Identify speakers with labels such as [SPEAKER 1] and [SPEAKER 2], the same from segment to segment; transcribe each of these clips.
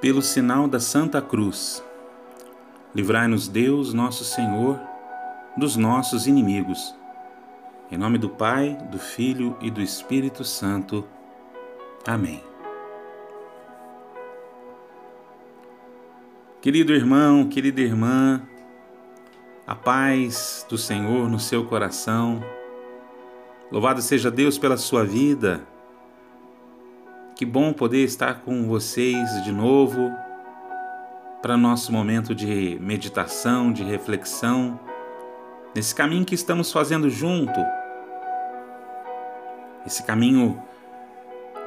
[SPEAKER 1] Pelo sinal da Santa Cruz, livrai-nos Deus, nosso Senhor, dos nossos inimigos. Em nome do Pai, do Filho e do Espírito Santo. Amém. Querido irmão, querida irmã, a paz do Senhor no seu coração. Louvado seja Deus pela sua vida. Que bom poder estar com vocês de novo para nosso momento de meditação, de reflexão, nesse caminho que estamos fazendo junto, esse caminho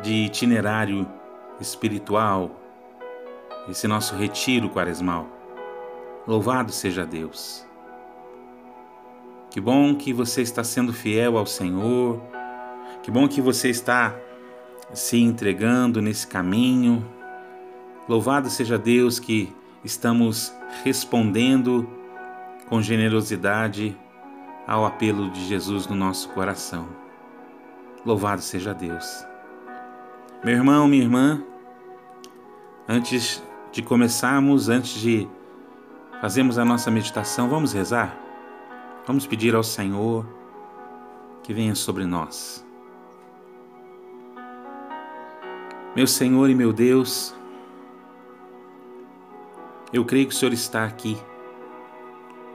[SPEAKER 1] de itinerário espiritual, esse nosso retiro quaresmal. Louvado seja Deus. Que bom que você está sendo fiel ao Senhor, que bom que você está se entregando nesse caminho. Louvado seja Deus que estamos respondendo com generosidade ao apelo de Jesus no nosso coração. Louvado seja Deus. Meu irmão, minha irmã, antes de começarmos, antes de fazermos a nossa meditação, vamos rezar? Vamos pedir ao Senhor que venha sobre nós. Meu Senhor e meu Deus, eu creio que o Senhor está aqui.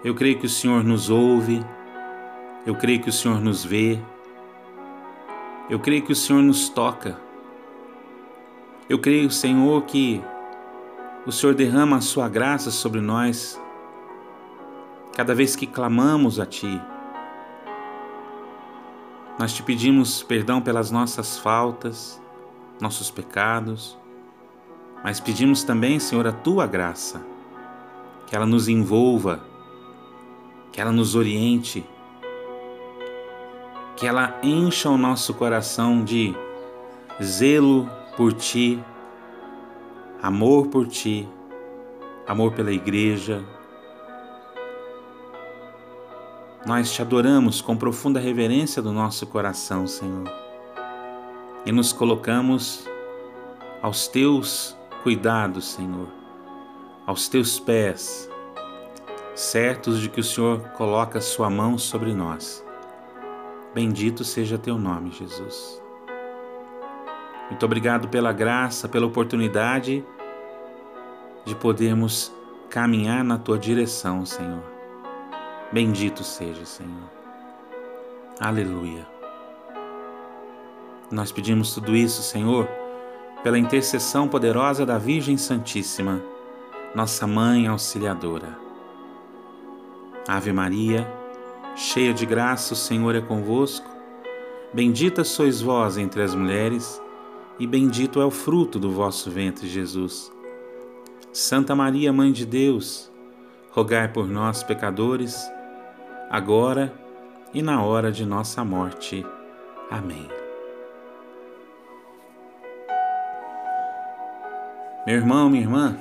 [SPEAKER 1] Eu creio que o Senhor nos ouve. Eu creio que o Senhor nos vê. Eu creio que o Senhor nos toca. Eu creio, Senhor, que o Senhor derrama a sua graça sobre nós cada vez que clamamos a Ti. Nós te pedimos perdão pelas nossas faltas nossos pecados, mas pedimos também, Senhor, a tua graça, que ela nos envolva, que ela nos oriente, que ela encha o nosso coração de zelo por ti, amor por ti, amor pela igreja. Nós te adoramos com profunda reverência do nosso coração, Senhor e nos colocamos aos teus cuidados, Senhor, aos teus pés, certos de que o Senhor coloca sua mão sobre nós. Bendito seja teu nome, Jesus. Muito obrigado pela graça, pela oportunidade de podermos caminhar na tua direção, Senhor. Bendito seja, Senhor. Aleluia. Nós pedimos tudo isso, Senhor, pela intercessão poderosa da Virgem Santíssima, nossa Mãe Auxiliadora. Ave Maria, cheia de graça, o Senhor é convosco. Bendita sois vós entre as mulheres, e bendito é o fruto do vosso ventre, Jesus. Santa Maria, Mãe de Deus, rogai por nós, pecadores, agora e na hora de nossa morte. Amém. Meu irmão, minha irmã,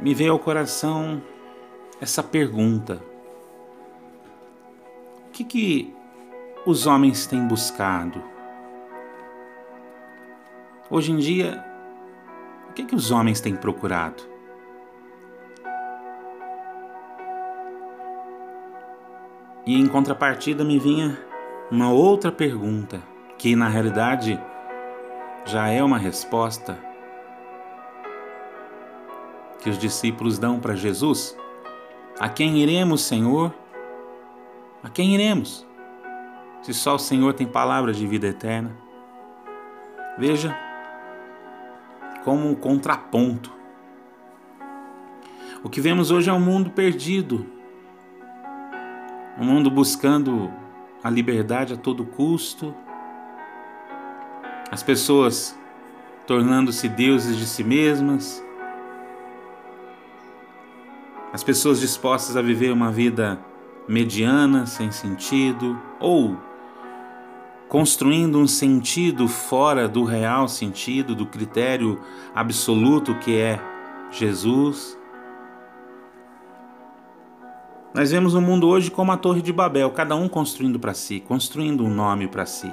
[SPEAKER 1] me veio ao coração essa pergunta: o que, que os homens têm buscado? Hoje em dia, o que, que os homens têm procurado? E em contrapartida me vinha uma outra pergunta, que na realidade já é uma resposta que os discípulos dão para Jesus: A quem iremos, Senhor? A quem iremos? Se só o Senhor tem palavra de vida eterna. Veja como um contraponto. O que vemos hoje é um mundo perdido, um mundo buscando a liberdade a todo custo, as pessoas tornando-se deuses de si mesmas, as pessoas dispostas a viver uma vida mediana, sem sentido, ou construindo um sentido fora do real sentido, do critério absoluto que é Jesus. Nós vemos o mundo hoje como a Torre de Babel, cada um construindo para si, construindo um nome para si.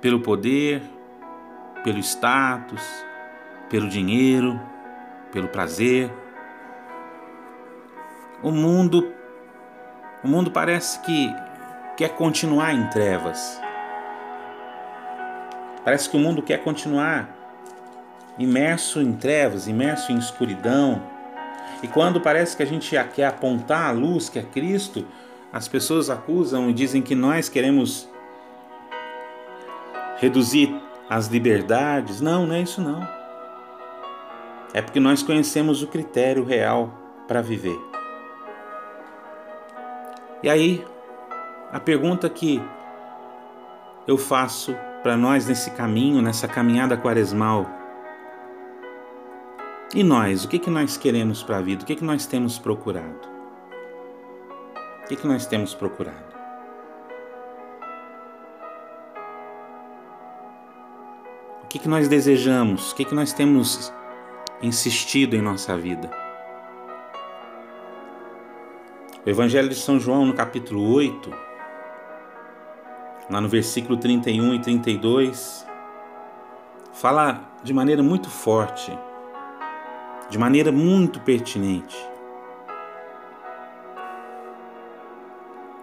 [SPEAKER 1] Pelo poder, pelo status, pelo dinheiro, pelo prazer. O mundo o mundo parece que quer continuar em trevas. Parece que o mundo quer continuar imerso em trevas, imerso em escuridão. E quando parece que a gente quer apontar a luz que é Cristo, as pessoas acusam e dizem que nós queremos reduzir as liberdades. Não, não é isso não. É porque nós conhecemos o critério real para viver. E aí, a pergunta que eu faço para nós nesse caminho, nessa caminhada quaresmal, e nós, o que, que nós queremos para a vida? O que, que nós temos procurado? O que, que nós temos procurado? O que, que nós desejamos? O que, que nós temos insistido em nossa vida? O Evangelho de São João, no capítulo 8, lá no versículo 31 e 32, fala de maneira muito forte, de maneira muito pertinente.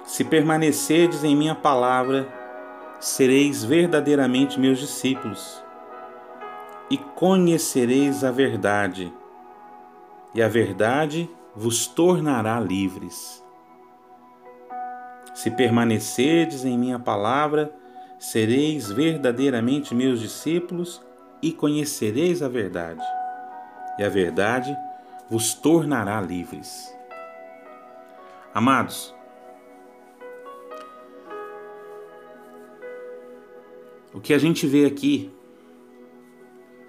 [SPEAKER 1] Se permanecerdes em minha palavra, sereis verdadeiramente meus discípulos e conhecereis a verdade, e a verdade vos tornará livres. Se permanecerdes em minha palavra, sereis verdadeiramente meus discípulos e conhecereis a verdade, e a verdade vos tornará livres. Amados, o que a gente vê aqui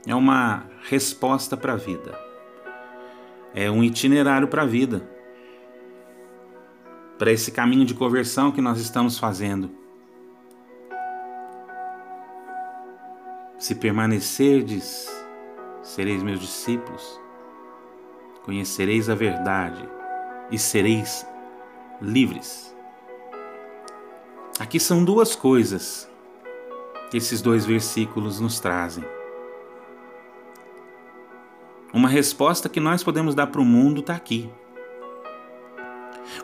[SPEAKER 1] é uma resposta para a vida. É um itinerário para a vida, para esse caminho de conversão que nós estamos fazendo. Se permanecerdes, sereis meus discípulos, conhecereis a verdade e sereis livres. Aqui são duas coisas que esses dois versículos nos trazem. Uma resposta que nós podemos dar para o mundo está aqui.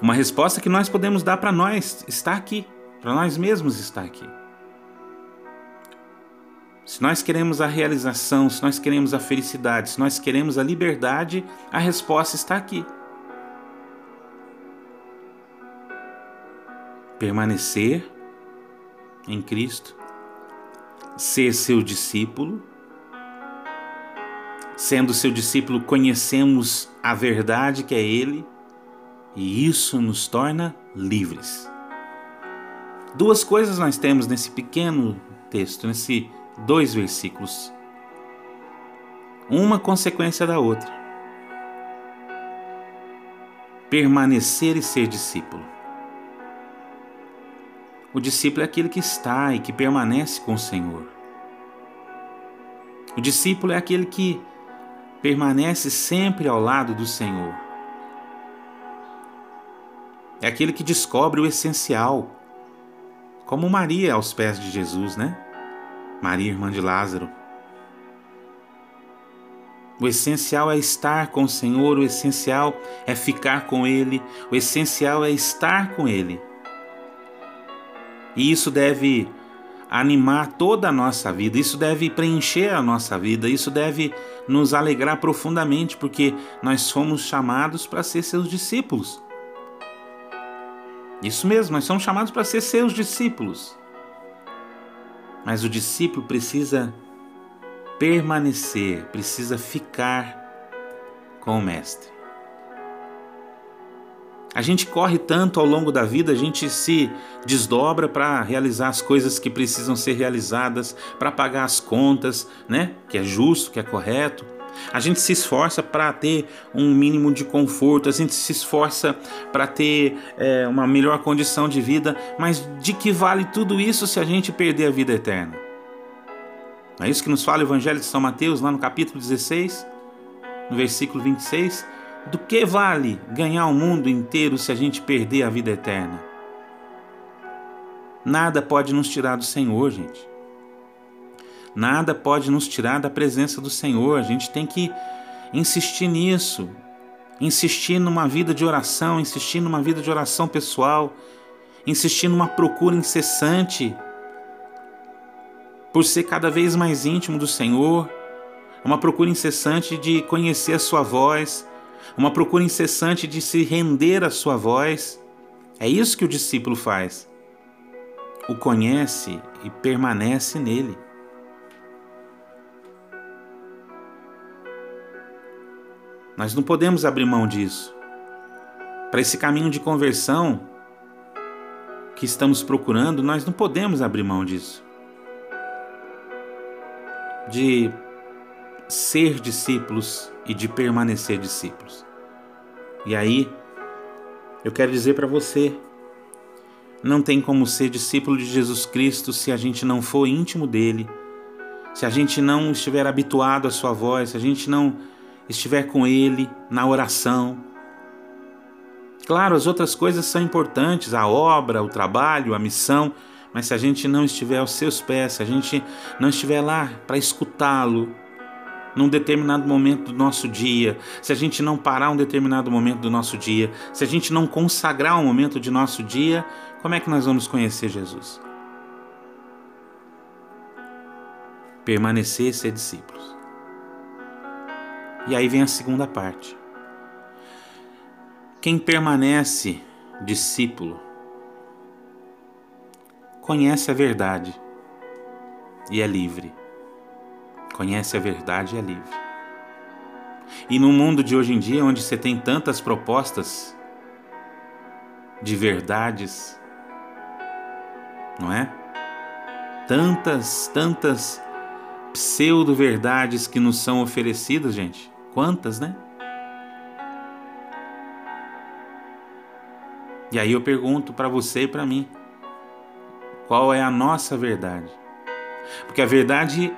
[SPEAKER 1] Uma resposta que nós podemos dar para nós está aqui, para nós mesmos está aqui. Se nós queremos a realização, se nós queremos a felicidade, se nós queremos a liberdade, a resposta está aqui. Permanecer em Cristo, ser seu discípulo Sendo seu discípulo, conhecemos a verdade que é Ele e isso nos torna livres. Duas coisas nós temos nesse pequeno texto, nesses dois versículos. Uma consequência da outra. Permanecer e ser discípulo. O discípulo é aquele que está e que permanece com o Senhor. O discípulo é aquele que permanece sempre ao lado do Senhor. É aquele que descobre o essencial, como Maria aos pés de Jesus, né? Maria, irmã de Lázaro. O essencial é estar com o Senhor, o essencial é ficar com Ele, o essencial é estar com Ele. E isso deve animar toda a nossa vida, isso deve preencher a nossa vida, isso deve nos alegrar profundamente, porque nós fomos chamados para ser seus discípulos. Isso mesmo, nós somos chamados para ser seus discípulos. Mas o discípulo precisa permanecer, precisa ficar com o Mestre. A gente corre tanto ao longo da vida, a gente se desdobra para realizar as coisas que precisam ser realizadas, para pagar as contas, né? Que é justo, que é correto. A gente se esforça para ter um mínimo de conforto, a gente se esforça para ter é, uma melhor condição de vida, mas de que vale tudo isso se a gente perder a vida eterna? Não é isso que nos fala o Evangelho de São Mateus, lá no capítulo 16, no versículo 26? Do que vale ganhar o mundo inteiro se a gente perder a vida eterna? Nada pode nos tirar do Senhor, gente. Nada pode nos tirar da presença do Senhor. A gente tem que insistir nisso. Insistir numa vida de oração, insistir numa vida de oração pessoal, insistir numa procura incessante por ser cada vez mais íntimo do Senhor, uma procura incessante de conhecer a Sua voz, uma procura incessante de se render à Sua voz. É isso que o discípulo faz. O conhece e permanece nele. Nós não podemos abrir mão disso. Para esse caminho de conversão que estamos procurando, nós não podemos abrir mão disso. De ser discípulos e de permanecer discípulos. E aí, eu quero dizer para você, não tem como ser discípulo de Jesus Cristo se a gente não for íntimo dele, se a gente não estiver habituado à sua voz, se a gente não estiver com Ele na oração. Claro, as outras coisas são importantes, a obra, o trabalho, a missão, mas se a gente não estiver aos seus pés, se a gente não estiver lá para escutá-lo, num determinado momento do nosso dia, se a gente não parar um determinado momento do nosso dia, se a gente não consagrar um momento de nosso dia, como é que nós vamos conhecer Jesus? Permanecer e ser discípulos. E aí vem a segunda parte. Quem permanece discípulo conhece a verdade e é livre. Conhece a verdade e é livre. E no mundo de hoje em dia, onde você tem tantas propostas de verdades, não é? Tantas, tantas pseudo-verdades que nos são oferecidas, gente. Quantas, né? E aí eu pergunto para você e para mim: qual é a nossa verdade? Porque a verdade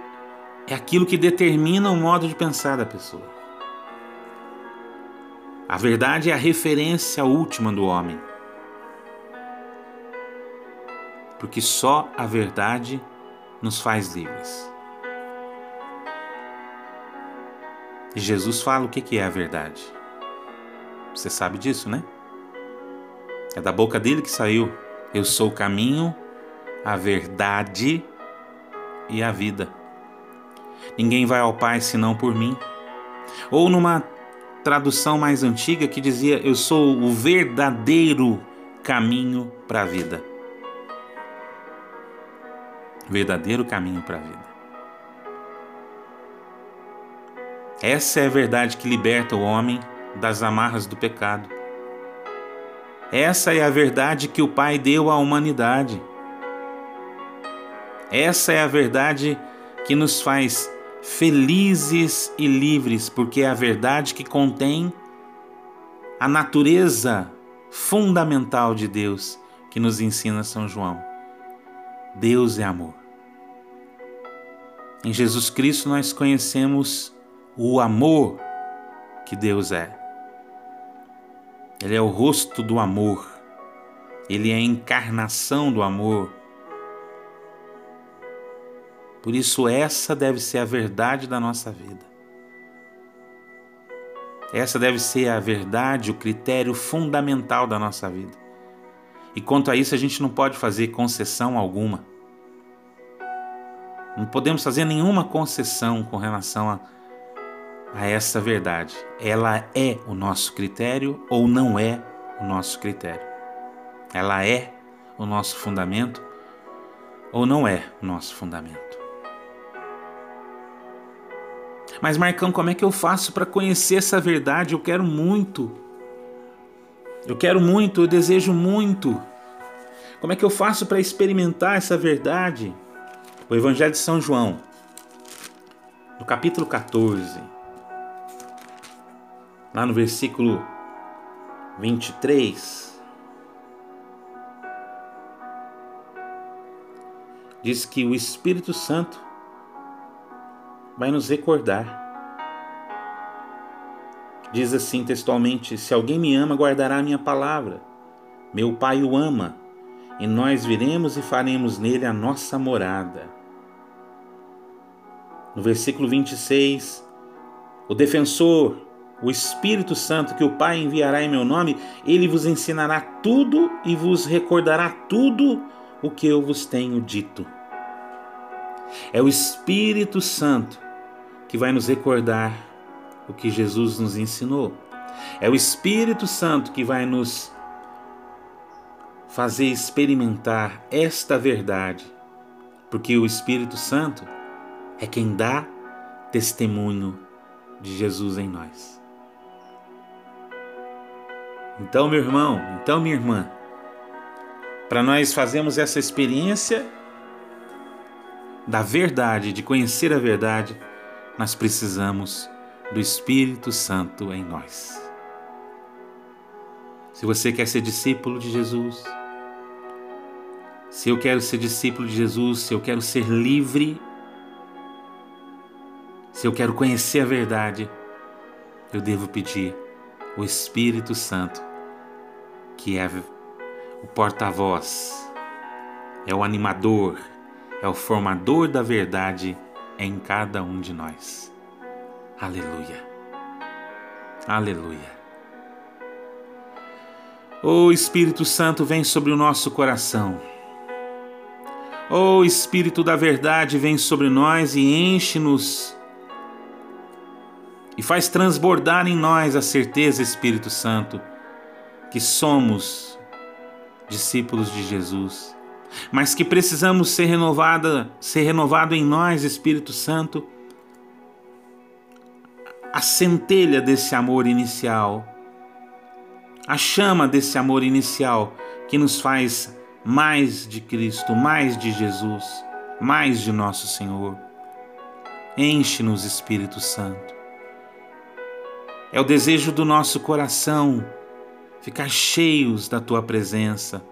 [SPEAKER 1] é aquilo que determina o modo de pensar da pessoa. A verdade é a referência última do homem. Porque só a verdade nos faz livres. E Jesus fala o que é a verdade. Você sabe disso, né? É da boca dele que saiu: Eu sou o caminho, a verdade e a vida. Ninguém vai ao Pai senão por mim. Ou numa tradução mais antiga que dizia: Eu sou o verdadeiro caminho para a vida. Verdadeiro caminho para a vida. Essa é a verdade que liberta o homem das amarras do pecado. Essa é a verdade que o Pai deu à humanidade. Essa é a verdade que nos faz felizes e livres, porque é a verdade que contém a natureza fundamental de Deus que nos ensina São João. Deus é amor. Em Jesus Cristo nós conhecemos o amor que Deus é. Ele é o rosto do amor, ele é a encarnação do amor. Por isso, essa deve ser a verdade da nossa vida. Essa deve ser a verdade, o critério fundamental da nossa vida. E quanto a isso, a gente não pode fazer concessão alguma. Não podemos fazer nenhuma concessão com relação a a essa verdade. Ela é o nosso critério ou não é o nosso critério? Ela é o nosso fundamento ou não é o nosso fundamento? Mas Marcão, como é que eu faço para conhecer essa verdade? Eu quero muito. Eu quero muito, eu desejo muito. Como é que eu faço para experimentar essa verdade? O Evangelho de São João, no capítulo 14, lá no versículo 23, diz que o Espírito Santo vai nos recordar. Diz assim textualmente: Se alguém me ama, guardará a minha palavra. Meu Pai o ama, e nós viremos e faremos nele a nossa morada. No versículo 26, o defensor, o Espírito Santo que o Pai enviará em meu nome, ele vos ensinará tudo e vos recordará tudo o que eu vos tenho dito. É o Espírito Santo que vai nos recordar o que Jesus nos ensinou. É o Espírito Santo que vai nos fazer experimentar esta verdade, porque o Espírito Santo é quem dá testemunho de Jesus em nós. Então, meu irmão, então, minha irmã, para nós fazermos essa experiência da verdade, de conhecer a verdade, nós precisamos do Espírito Santo em nós. Se você quer ser discípulo de Jesus, se eu quero ser discípulo de Jesus, se eu quero ser livre, se eu quero conhecer a verdade, eu devo pedir o Espírito Santo, que é o porta-voz, é o animador, é o formador da verdade em cada um de nós. Aleluia. Aleluia. O Espírito Santo vem sobre o nosso coração. O Espírito da verdade vem sobre nós e enche-nos e faz transbordar em nós a certeza, Espírito Santo, que somos discípulos de Jesus, mas que precisamos ser renovada, ser renovado em nós, Espírito Santo, a centelha desse amor inicial, a chama desse amor inicial que nos faz mais de Cristo, mais de Jesus, mais de nosso Senhor. Enche-nos, Espírito Santo. É o desejo do nosso coração ficar cheios da tua presença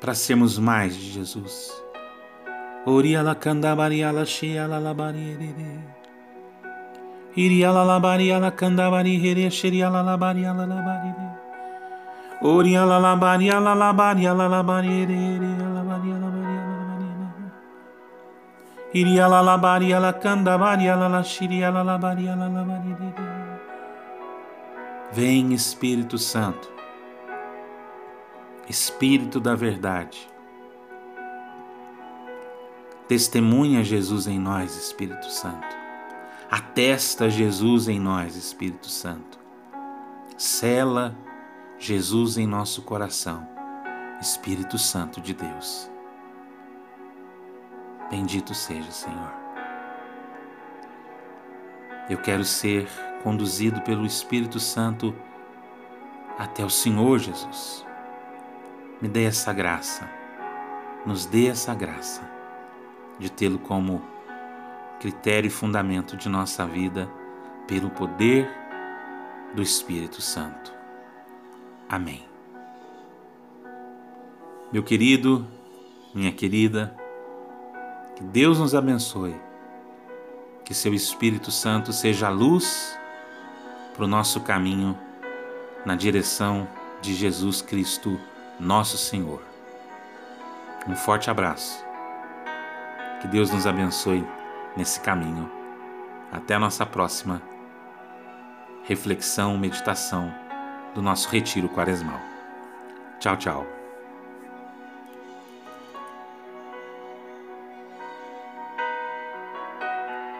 [SPEAKER 1] para sermos mais de Jesus. Oriala candabariala sheala labarire. Iriala labariala candabari here sheriala labariala labarire. Oriala labariala labariala labarire labariala labariala. Candabariala la shiriala labariala labarire. Vem Espírito Santo, Espírito da Verdade. Testemunha Jesus em nós, Espírito Santo. Atesta Jesus em nós, Espírito Santo. Sela Jesus em nosso coração, Espírito Santo de Deus. Bendito seja, Senhor. Eu quero ser conduzido pelo Espírito Santo até o Senhor Jesus. Me dê essa graça, nos dê essa graça de tê-lo como critério e fundamento de nossa vida pelo poder do Espírito Santo. Amém. Meu querido, minha querida, que Deus nos abençoe, que seu Espírito Santo seja a luz para o nosso caminho na direção de Jesus Cristo, nosso Senhor. Um forte abraço. Que Deus nos abençoe nesse caminho. Até a nossa próxima reflexão, meditação do nosso retiro quaresmal. Tchau, tchau.